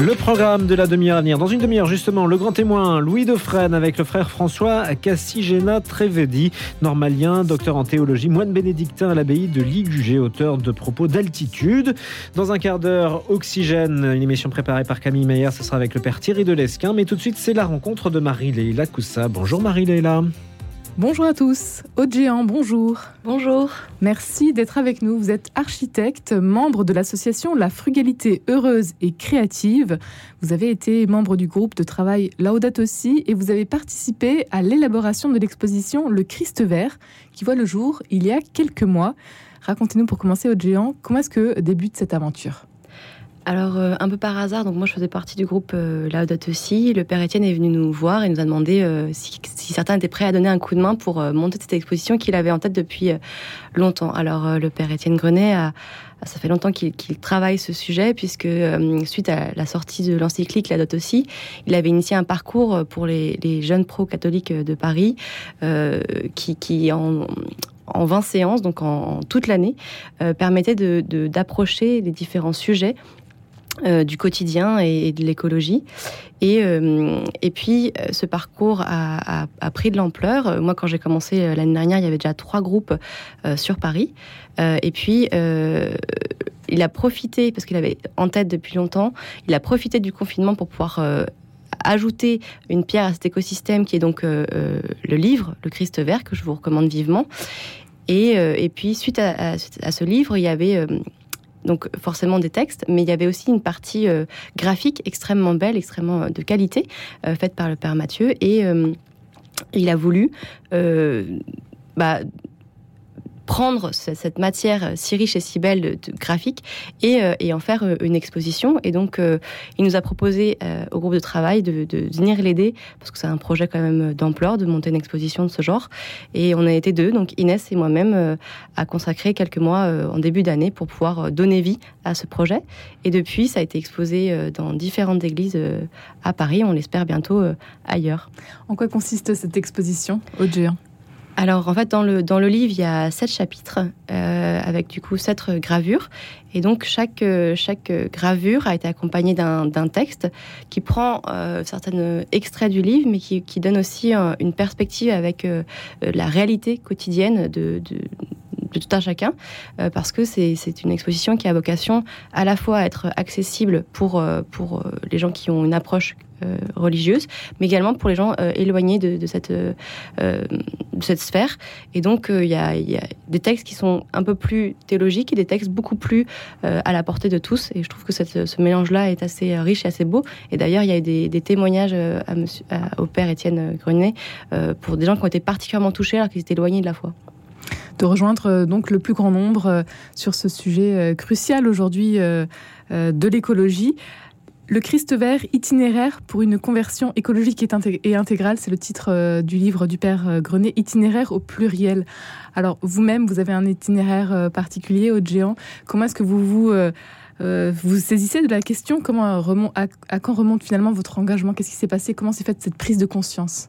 Le programme de la demi-heure à venir. Dans une demi-heure, justement, le grand témoin Louis Dauphren avec le frère François Cassigena Trevedi, normalien, docteur en théologie, moine bénédictin à l'abbaye de Ligugé, auteur de propos d'altitude. Dans un quart d'heure, Oxygène, une émission préparée par Camille Meyer, ce sera avec le père Thierry Delesquin. Mais tout de suite, c'est la rencontre de Marie-Léla Coussa. Bonjour Marie-Léla. Bonjour à tous. Aude Géant, bonjour. Bonjour. Merci d'être avec nous. Vous êtes architecte, membre de l'association La Frugalité Heureuse et Créative. Vous avez été membre du groupe de travail Laudato aussi et vous avez participé à l'élaboration de l'exposition Le Christ vert qui voit le jour il y a quelques mois. Racontez-nous pour commencer, Aude Géant, comment est-ce que débute cette aventure? Alors, euh, un peu par hasard, donc moi je faisais partie du groupe euh, Laudato aussi. Le père Étienne est venu nous voir et nous a demandé euh, si, certains étaient prêts à donner un coup de main pour monter cette exposition qu'il avait en tête depuis longtemps. Alors, le père Étienne Grenet a, ça fait longtemps qu'il travaille ce sujet, puisque suite à la sortie de l'encyclique Laudato aussi, il avait initié un parcours pour les, jeunes pro-catholiques de Paris, qui, en, en 20 séances, donc en, toute l'année, permettait d'approcher les différents sujets euh, du quotidien et, de l'écologie. Et, euh, et puis, euh, ce parcours a, pris de l'ampleur. Moi, quand j'ai commencé l'année dernière, il y avait déjà trois groupes sur Paris. et puis, il a profité, parce qu'il avait en tête depuis longtemps, il a profité du confinement pour pouvoir ajouter une pierre à cet écosystème qui est donc le livre, le Christ vert, que je vous recommande vivement. Et, et puis, suite à, ce livre, il y avait donc forcément des textes, mais il y avait aussi une partie euh, graphique extrêmement belle, extrêmement euh, de qualité, euh, faite par le père Mathieu. Et il a voulu bah, prendre cette matière si riche et si belle de, graphique et, euh, et, en faire euh, une exposition. Et donc, euh, il nous a proposé au groupe de travail de, venir l'aider, parce que c'est un projet quand même d'ampleur, de monter une exposition de ce genre. Et on a été deux, donc Inès et moi-même, à consacrer quelques mois en début d'année pour pouvoir donner vie à ce projet. Et depuis, ça a été exposé dans différentes églises à Paris, on l'espère bientôt ailleurs. En quoi consiste cette exposition au géant alors en fait dans le, dans le livre il y a sept chapitres euh, avec du coup sept gravures. Et donc chaque, gravure a été accompagnée d'un texte qui prend euh, certains extraits du livre mais qui, donne aussi euh, une perspective avec euh, la réalité quotidienne de, tout un chacun, parce que c'est une exposition qui a vocation à la fois à être accessible pour, les gens qui ont une approche religieuse, mais également pour les gens éloignés de, cette, de cette sphère. Et donc, il y, a, des textes qui sont un peu plus théologiques et des textes beaucoup plus à la portée de tous. Et je trouve que ce mélange-là est assez riche et assez beau. Et d'ailleurs, il y a eu des, témoignages à au père Étienne Grenet pour des gens qui ont été particulièrement touchés alors qu'ils étaient éloignés de la foi de rejoindre euh, donc le plus grand nombre euh, sur ce sujet euh, crucial aujourd'hui de l'écologie. Le Christ vert itinéraire pour une conversion écologique et intégrale, c'est le titre du livre du Père Grenet, itinéraire au pluriel. Alors vous-même, vous avez un itinéraire particulier au géant. Comment est-ce que vous vous, vous saisissez de la question? Comment à, à quand remonte finalement votre engagement? Qu'est-ce qui s'est passé? Comment s'est faite cette prise de conscience?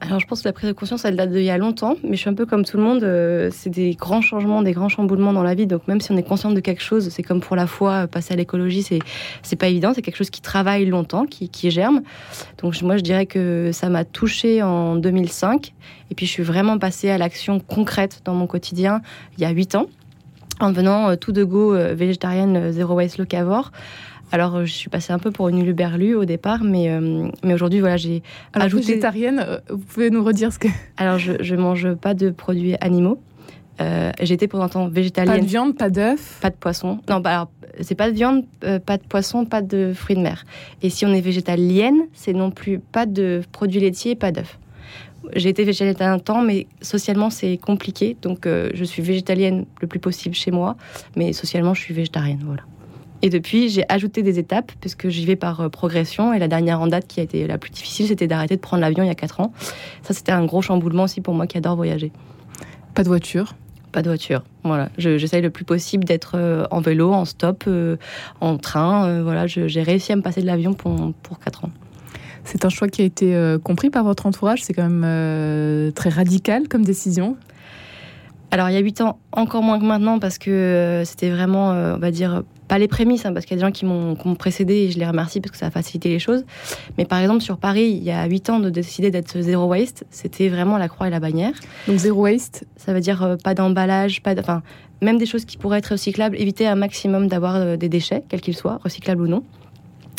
Alors je pense que la prise de conscience, elle date d'il y a longtemps, mais je suis un peu comme tout le monde, euh, c'est des grands changements, des grands chamboulements dans la vie, donc même si on est conscient de quelque chose, c'est comme pour la foi, euh, passer à l'écologie, c'est, c'est pas évident, c'est quelque chose qui travaille longtemps, qui, qui germe. Donc moi je dirais que ça m'a touchée en 2005, et puis je suis vraiment passée à l'action concrète dans mon quotidien il y a 8 ans, en devenant euh, tout de go végétarienne, zéro waste locavore. Alors, euh, je suis passée un peu pour une luberlue au départ, mais, euh, mais aujourd'hui, voilà, j'ai ajouté... végétarienne, euh, vous pouvez nous redire ce que... Alors, je ne mange pas de produits animaux. J'étais pour un temps végétalienne. Pas de viande, pas d'œufs Pas de poisson. Non, bah alors, c'est pas de viande, pas de poisson, pas de fruits de mer. Et si on est végétalienne, c'est non plus pas de produits laitiers, pas d'œufs. J'ai été végétalienne un temps, mais socialement, c'est compliqué. Donc, je suis végétalienne le plus possible chez moi, mais socialement, je suis végétarienne. Voilà. Et depuis, j'ai ajouté des étapes parce que j'y vais par euh, progression. Et la dernière en date qui a été la plus difficile, c'était d'arrêter de prendre l'avion il y a 4 ans. Ça, c'était un gros chamboulement aussi pour moi qui adore voyager. Pas de voiture? Pas de voiture. Voilà. J'essaye le plus possible d'être euh, en vélo, en stop, euh, en train. Voilà, j'ai réussi à me passer de l'avion pour, pour 4 ans. C'est un choix qui a été compris par votre entourage? C'est quand même très radical comme décision? Alors il y a 8 ans, encore moins que maintenant, parce que c'était vraiment, on va dire, pas les prémices, hein, parce qu'il y a des gens qui m'ont précédé et je les remercie parce que ça a facilité les choses. Mais par exemple, sur Paris, il y a 8 ans, de décider d'être zéro waste, c'était vraiment la croix et la bannière. Donc zéro waste Ça veut dire pas d'emballage, pas de, enfin, même des choses qui pourraient être recyclables, éviter un maximum d'avoir des déchets, quels qu'ils soient, recyclables ou non.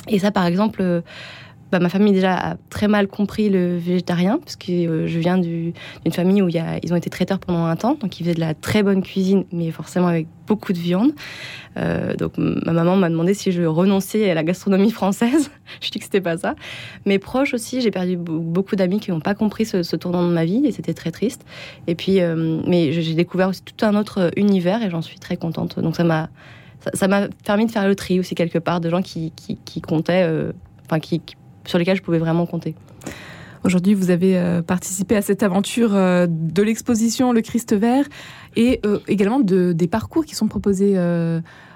Et ça, par exemple, bah, ma famille déjà a très mal compris le végétarien, parce que euh, je viens d'une famille où ils ont été traiteurs pendant un temps, donc ils faisaient de la très bonne cuisine, mais forcément avec beaucoup de viande. Euh, donc ma maman m'a demandé si je renonçais à la gastronomie française. je dis que c'était pas ça. Mes proches aussi, j'ai perdu beaucoup d'amis qui n'ont pas compris ce, tournant de ma vie et c'était très triste. Et puis, euh, mais j'ai découvert aussi tout un autre univers et j'en suis très contente. Donc ça m'a ça m'a permis de faire le tri aussi quelque part de gens qui, qui, comptaient, enfin qui sur lesquels je pouvais vraiment compter. Aujourd'hui, vous avez euh, participé à cette aventure euh, de l'exposition Le Christ vert et euh, également de, des parcours qui sont proposés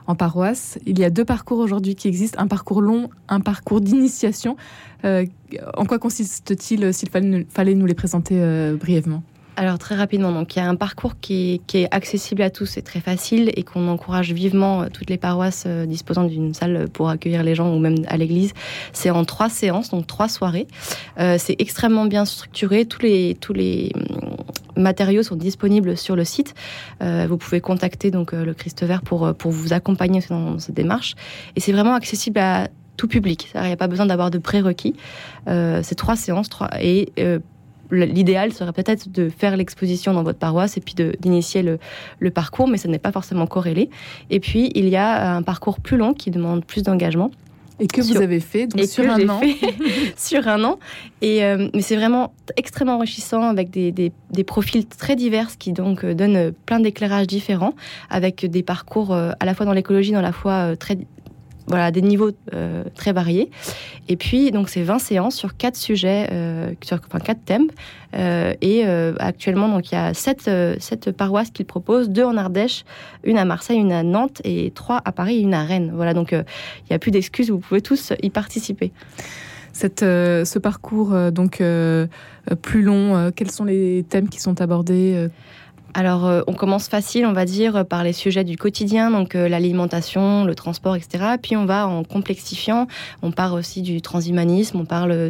en paroisse. Il y a deux parcours aujourd'hui qui existent, un parcours long, un parcours d'initiation. en quoi consiste-t-il, s'il fallait nous les présenter brièvement? Alors très rapidement, donc il y a un parcours qui est, accessible à tous et très facile et qu'on encourage vivement euh, toutes les paroisses euh, disposant d'une salle pour accueillir les gens ou même à l'église. C'est en trois séances, donc trois soirées. Euh, c'est extrêmement bien structuré. Tous les hum, matériaux sont disponibles sur le site. vous pouvez contacter donc le Christ Vert pour pour vous accompagner dans cette démarche. Et c'est vraiment accessible à tout public. Il n'y a pas besoin d'avoir de prérequis. c'est trois séances, trois et l'idéal serait peut-être de faire l'exposition dans votre paroisse et puis d'initier le, le, parcours, mais ça n'est pas forcément corrélé. Et puis, il y a un parcours plus long qui demande plus d'engagement. Et que vous avez fait donc sur, un an. sur un an. Et euh, mais c'est vraiment extrêmement enrichissant avec des, des, des, profils très divers qui donc euh, donnent plein d'éclairages différents, avec des parcours euh, à la fois dans l'écologie, dans la fois très voilà, des niveaux euh, très variés. Et puis, donc, c'est 20 séances sur quatre sujets, euh, sur enfin, quatre thèmes. Euh, et actuellement, donc, il y a sept, sept paroisses qu'il propose, deux en Ardèche, une à Marseille, une à Nantes, et trois à Paris une à Rennes. Voilà, donc, il n'y a plus d'excuses, vous pouvez tous y participer. Cette, ce parcours donc plus long, quels sont les thèmes qui sont abordés alors, euh, on commence facile, on va dire, par les sujets du quotidien, donc euh, l'alimentation, le transport, etc. Puis on va en complexifiant. On part aussi du transhumanisme, on parle euh,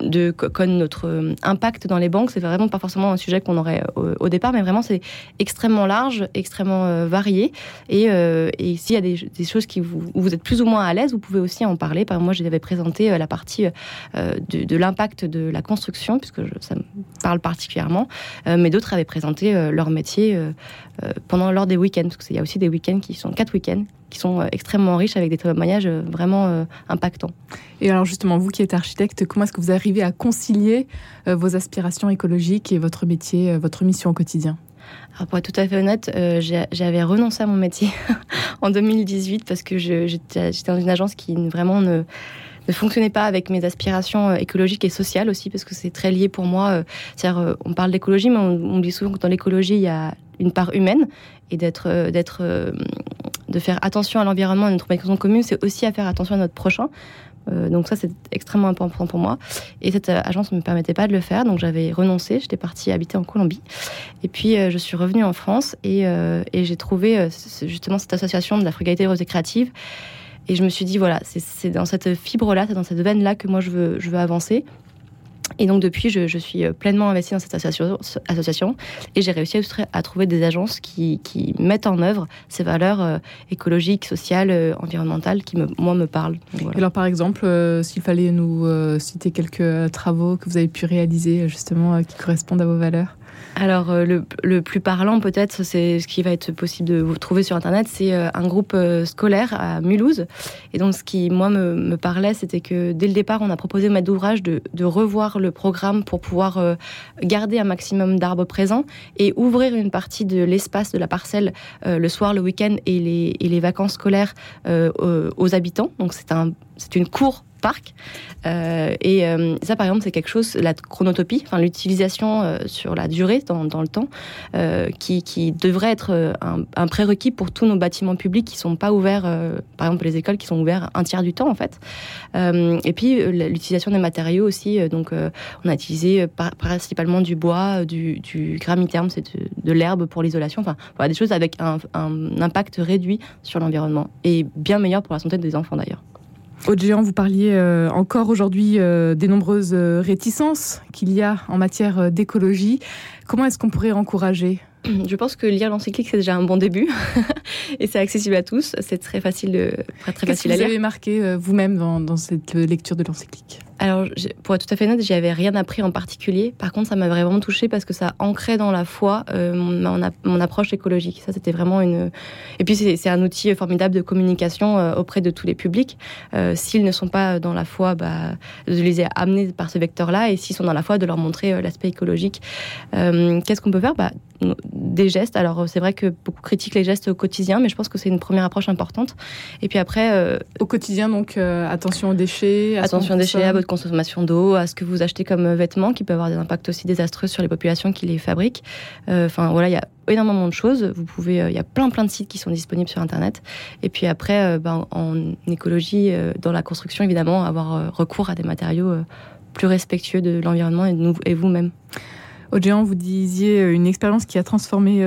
de notre impact dans les banques. C'est vraiment pas forcément un sujet qu'on aurait au, départ, mais vraiment c'est extrêmement large, extrêmement varié. Et, et s'il y a des, choses qui vous, où vous êtes plus ou moins à l'aise, vous pouvez aussi en parler. Par moi, j'avais présenté la partie de, de l'impact de la construction, puisque ça me parle particulièrement. mais d'autres avaient présenté leur métier euh, euh, pendant lors des week-ends, parce qu'il y a aussi des week-ends qui sont quatre week-ends qui sont euh, extrêmement riches avec des témoignages vraiment impactants. Et alors justement, vous qui êtes architecte, comment est-ce que vous arrivez à concilier vos aspirations écologiques et votre métier, votre mission au quotidien? Alors pour être tout à fait honnête, j'avais renoncé à mon métier en 2018 parce que j'étais dans une agence qui vraiment ne, ne fonctionnait pas avec mes aspirations euh, écologiques et sociales aussi, parce que c'est très lié pour moi. Euh, cest euh, on parle d'écologie, mais on, dit souvent que dans l'écologie, il y a une part humaine et d'être, d'être, de faire attention à l'environnement et notre maison commune, c'est aussi à faire attention à notre prochain. donc ça, c'est extrêmement important pour moi. Et cette agence ne me permettait pas de le faire, donc j'avais renoncé. J'étais partie habiter en Colombie. Et puis, je suis revenue en France et, et j'ai trouvé justement cette association de la frugalité heureuse et créative et je me suis dit, voilà, c'est dans cette fibre-là, c'est dans cette veine-là que moi je veux, je veux avancer. Et donc depuis, je, suis pleinement investie dans cette association, association et j'ai réussi à, trouver des agences qui, qui, mettent en œuvre ces valeurs euh, écologiques, sociales, euh, environnementales qui, me, moi, me parlent. alors par exemple, euh, s'il fallait nous citer quelques travaux que vous avez pu réaliser justement qui correspondent à vos valeurs alors, euh, le, plus parlant, peut-être, c'est ce qui va être possible de vous trouver sur Internet, c'est euh, un groupe euh, scolaire à Mulhouse. Et donc, ce qui, moi, me, parlait, c'était que dès le départ, on a proposé au maître d'ouvrage de, revoir le programme pour pouvoir garder un maximum d'arbres présents et ouvrir une partie de l'espace de la parcelle le soir, le week-end et les, vacances scolaires aux habitants. Donc, c'est une cour parc. et ça, par exemple, c'est quelque chose, la chronotopie, enfin l'utilisation sur la durée dans, le temps, qui, devrait être un, prérequis pour tous nos bâtiments publics qui sont pas ouverts, par exemple les écoles qui sont ouverts un tiers du temps en fait. et puis l'utilisation des matériaux aussi. donc, on a utilisé principalement du bois, du, du gramiterme, c'est de, l'herbe pour l'isolation. Enfin, des choses avec un, un impact réduit sur l'environnement et bien meilleur pour la santé des enfants d'ailleurs. Aude Géant, vous parliez euh, encore aujourd'hui euh, des nombreuses euh, réticences qu'il y a en matière d'écologie. Comment est-ce qu'on pourrait encourager je pense que lire l'encyclique, c'est déjà un bon début. et c'est accessible à tous. C'est très facile, de, très, facile à lire. Vous avez marqué vous-même dans, dans, cette lecture de l'encyclique alors, pour être tout à fait honnête, j'y avais rien appris en particulier. Par contre, ça m'a vraiment touchée parce que ça ancrait dans la foi euh, mon, approche écologique. Ça, c'était vraiment une. Et puis, c'est un outil formidable de communication euh, auprès de tous les publics. Euh, s'ils ne sont pas dans la foi, bah, de les amener par ce vecteur-là. Et s'ils sont dans la foi, de leur montrer l'aspect écologique. Qu'est-ce qu'on peut faire? Bah, Des gestes. Alors, c'est vrai que beaucoup critiquent les gestes au quotidien, mais je pense que c'est une première approche importante. Et puis après. Au quotidien, donc, attention aux déchets. Attention aux déchets, à votre consommation d'eau, à ce que vous achetez comme vêtements, qui peut avoir des impacts aussi désastreux sur les populations qui les fabriquent. Euh, enfin voilà, il y a énormément de choses. Vous pouvez, euh, il y a plein plein de sites qui sont disponibles sur Internet. Et puis après, euh, ben, en écologie, dans la construction, évidemment, avoir recours à des matériaux plus respectueux de l'environnement et, et vous-même. Odéan, vous disiez une expérience qui a transformé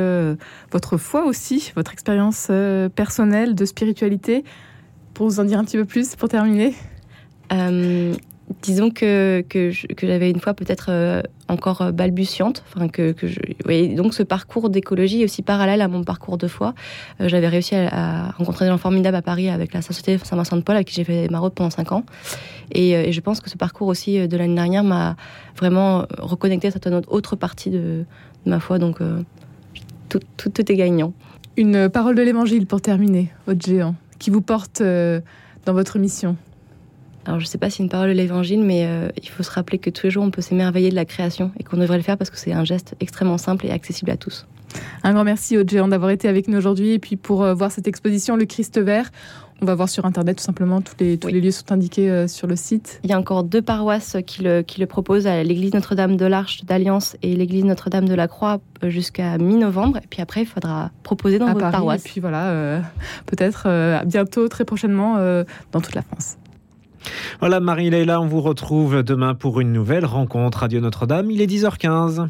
votre foi aussi, votre expérience personnelle de spiritualité. Pour vous en dire un petit peu plus, pour terminer disons que, que, j'avais une fois peut-être euh, encore euh, balbutiante. Enfin, que, je, donc ce parcours d'écologie est aussi parallèle à mon parcours de foi. Euh, j'avais réussi à, rencontrer des gens formidables à Paris avec la Société Saint-Vincent-de-Paul, avec qui j'ai fait ma route pendant 5 ans. Et, je pense que ce parcours aussi de l'année dernière m'a vraiment reconnecté à cette autre partie de, ma foi. Donc tout, tout, est gagnant. Une parole de l'évangile pour terminer, votre géant, qui vous porte dans votre mission. Alors je ne sais pas si une parole de l'évangile, mais euh, il faut se rappeler que tous les jours on peut s'émerveiller de la création et qu'on devrait le faire parce que c'est un geste extrêmement simple et accessible à tous. Un grand merci au géant d'avoir été avec nous aujourd'hui et puis pour euh, voir cette exposition Le Christ vert. On va voir sur internet tout simplement tous les tous les lieux sont indiqués euh, sur le site. Il y a encore deux paroisses qui le qui le proposent l'église Notre-Dame de l'Arche d'Alliance et l'église Notre-Dame de la Croix jusqu'à mi-novembre et puis après il faudra proposer dans votre paroisse. Et puis voilà peut-être bientôt très prochainement dans toute la France. Voilà, Marie-Leila, on vous retrouve demain pour une nouvelle rencontre. Radio Notre-Dame, il est 10h15.